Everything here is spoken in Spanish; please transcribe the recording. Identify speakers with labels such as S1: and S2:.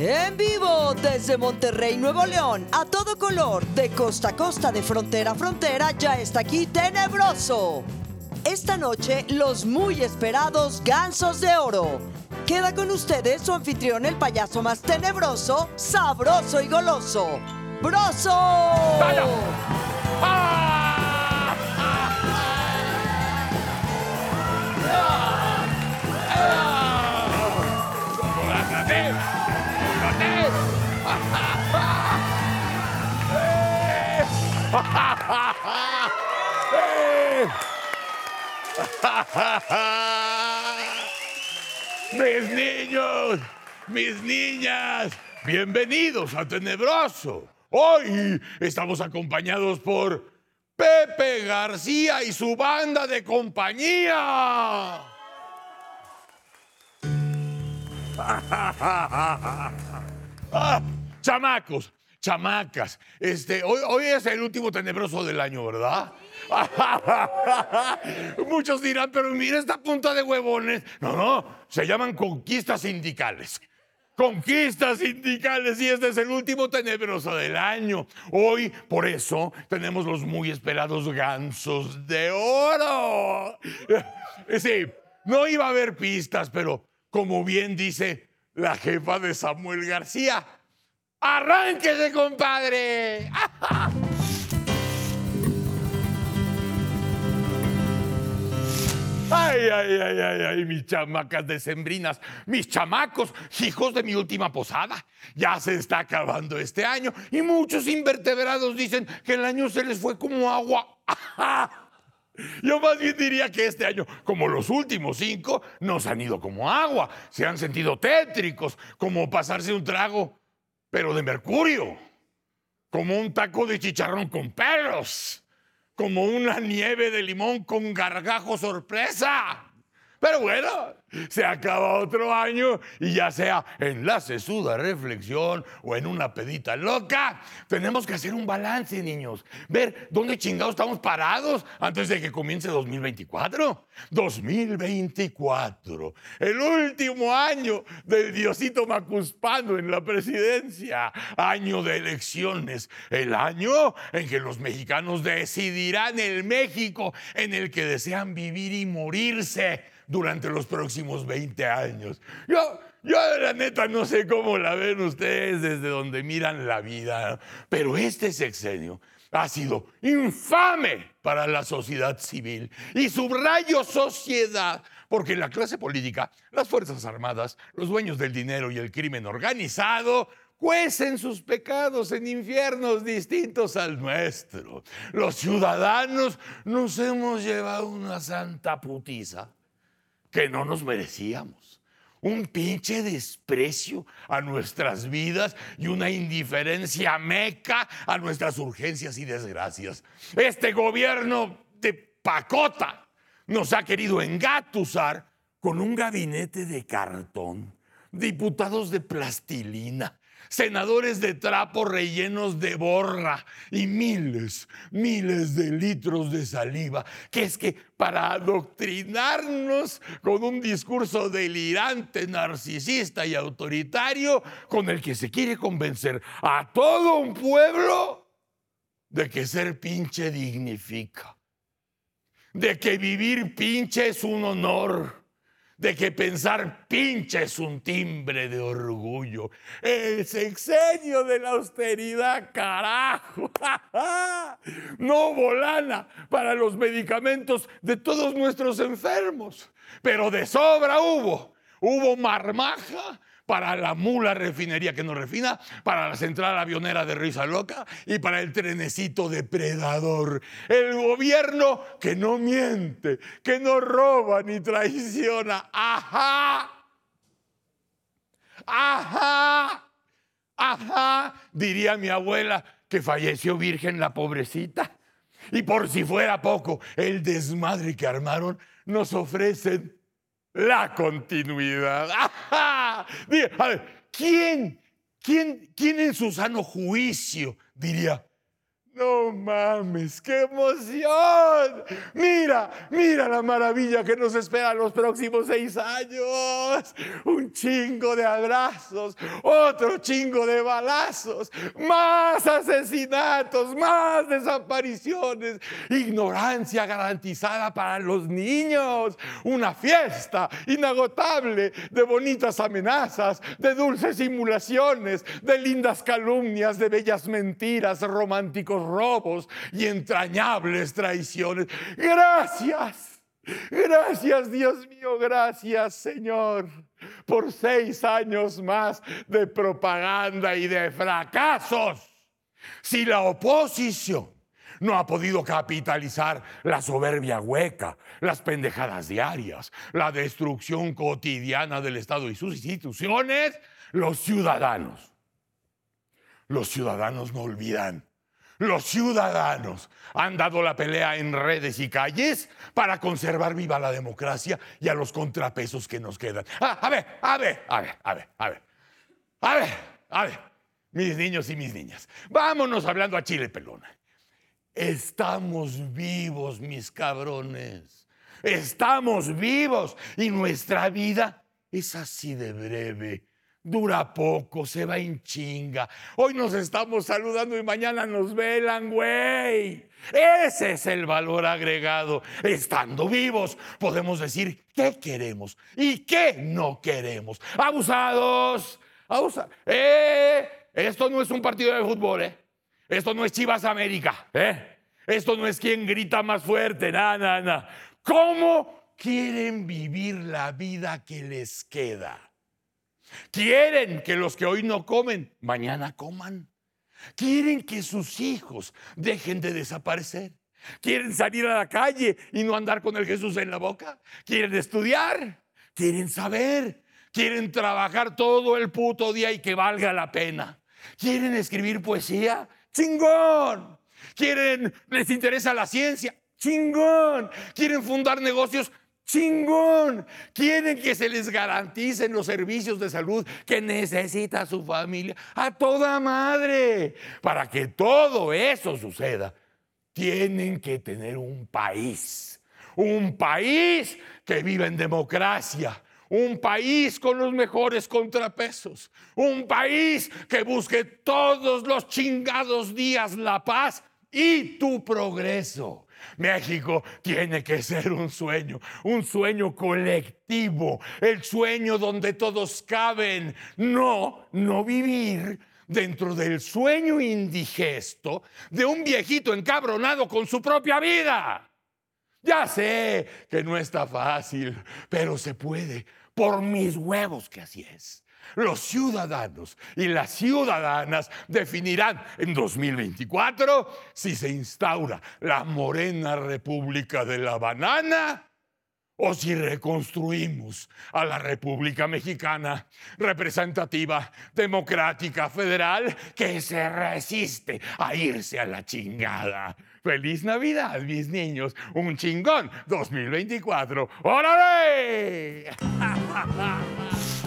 S1: En vivo desde Monterrey, Nuevo León, a todo color, de costa a costa, de frontera a frontera, ya está aquí Tenebroso. Esta noche, los muy esperados Gansos de Oro. Queda con ustedes su anfitrión, el payaso más tenebroso, sabroso y goloso. ¡Broso!
S2: Mis niños, mis niñas, bienvenidos a Tenebroso. Hoy estamos acompañados por Pepe García y su banda de compañía. Ah, chamacos, chamacas, este, hoy, hoy es el último tenebroso del año, ¿verdad? Muchos dirán, pero mira esta punta de huevones. No, no, se llaman conquistas sindicales. Conquistas sindicales y este es el último tenebroso del año. Hoy, por eso, tenemos los muy esperados gansos de oro. Sí, no iba a haber pistas, pero como bien dice la jefa de Samuel García, ¡arránquese, compadre! Ay, ay, ay, ay, ay, mis chamacas decembrinas, mis chamacos, hijos de mi última posada. Ya se está acabando este año y muchos invertebrados dicen que el año se les fue como agua. Yo más bien diría que este año, como los últimos cinco, nos han ido como agua. Se han sentido tétricos, como pasarse un trago, pero de mercurio. Como un taco de chicharrón con pelos como una nieve de limón con gargajo sorpresa. Pero bueno, se acaba otro año y ya sea en la sesuda reflexión o en una pedita loca, tenemos que hacer un balance, niños. Ver dónde chingados estamos parados antes de que comience 2024. 2024, el último año del Diosito Macuspano en la presidencia. Año de elecciones. El año en que los mexicanos decidirán el México en el que desean vivir y morirse durante los próximos 20 años. Yo, yo la neta no sé cómo la ven ustedes desde donde miran la vida, pero este sexenio ha sido infame para la sociedad civil y subrayo sociedad, porque la clase política, las Fuerzas Armadas, los dueños del dinero y el crimen organizado cuecen sus pecados en infiernos distintos al nuestro. Los ciudadanos nos hemos llevado una santa putiza que no nos merecíamos. Un pinche desprecio a nuestras vidas y una indiferencia meca a nuestras urgencias y desgracias. Este gobierno de pacota nos ha querido engatusar con un gabinete de cartón, diputados de plastilina, senadores de trapo rellenos de borra y miles, miles de litros de saliva, que es que para adoctrinarnos con un discurso delirante, narcisista y autoritario, con el que se quiere convencer a todo un pueblo de que ser pinche dignifica, de que vivir pinche es un honor de que pensar pinche es un timbre de orgullo. El sexenio de la austeridad, carajo. No volana para los medicamentos de todos nuestros enfermos, pero de sobra hubo. Hubo marmaja para la mula refinería que nos refina, para la central avionera de risa loca y para el trenecito depredador. El gobierno que no miente, que no roba ni traiciona. ¡Ajá! ¡Ajá! ¡Ajá! Diría mi abuela que falleció virgen la pobrecita. Y por si fuera poco, el desmadre que armaron nos ofrecen la continuidad. A ver, ¿quién, quién, quién en su sano juicio diría, No mames, qué emoción. Mira, mira la maravilla que nos espera los próximos seis años. Un chingo de abrazos, otro chingo de balazos, más asesinatos, más desapariciones, ignorancia garantizada para los niños, una fiesta inagotable de bonitas amenazas, de dulces simulaciones, de lindas calumnias, de bellas mentiras, románticos robos y entrañables traiciones. Gracias, gracias Dios mío, gracias Señor por seis años más de propaganda y de fracasos. Si la oposición no ha podido capitalizar la soberbia hueca, las pendejadas diarias, la destrucción cotidiana del Estado y sus instituciones, los ciudadanos. Los ciudadanos no olvidan los ciudadanos han dado la pelea en redes y calles para conservar viva la democracia y a los contrapesos que nos quedan. Ah, a ver, a ver, a ver, a ver, a ver. A ver, a ver, mis niños y mis niñas. Vámonos hablando a Chile Pelona. Estamos vivos, mis cabrones. Estamos vivos y nuestra vida es así de breve dura poco, se va en chinga. Hoy nos estamos saludando y mañana nos velan, güey. Ese es el valor agregado. Estando vivos, podemos decir qué queremos y qué no queremos. Abusados, abusados. Eh, esto no es un partido de fútbol, ¿eh? Esto no es Chivas América, ¿eh? Esto no es quien grita más fuerte, nada, nada. Na. ¿Cómo quieren vivir la vida que les queda? Quieren que los que hoy no comen, mañana coman. Quieren que sus hijos dejen de desaparecer. Quieren salir a la calle y no andar con el Jesús en la boca. Quieren estudiar. Quieren saber. Quieren trabajar todo el puto día y que valga la pena. Quieren escribir poesía. Chingón. Quieren, les interesa la ciencia. Chingón. Quieren fundar negocios chingón. Quieren que se les garanticen los servicios de salud que necesita su familia a toda madre. Para que todo eso suceda, tienen que tener un país. Un país que viva en democracia. Un país con los mejores contrapesos. Un país que busque todos los chingados días la paz y tu progreso. México tiene que ser un sueño, un sueño colectivo, el sueño donde todos caben, no, no vivir dentro del sueño indigesto de un viejito encabronado con su propia vida. Ya sé que no está fácil, pero se puede, por mis huevos que así es. Los ciudadanos y las ciudadanas definirán en 2024 si se instaura la morena República de la Banana o si reconstruimos a la República Mexicana representativa, democrática, federal, que se resiste a irse a la chingada. Feliz Navidad, mis niños. Un chingón 2024. ¡Órale!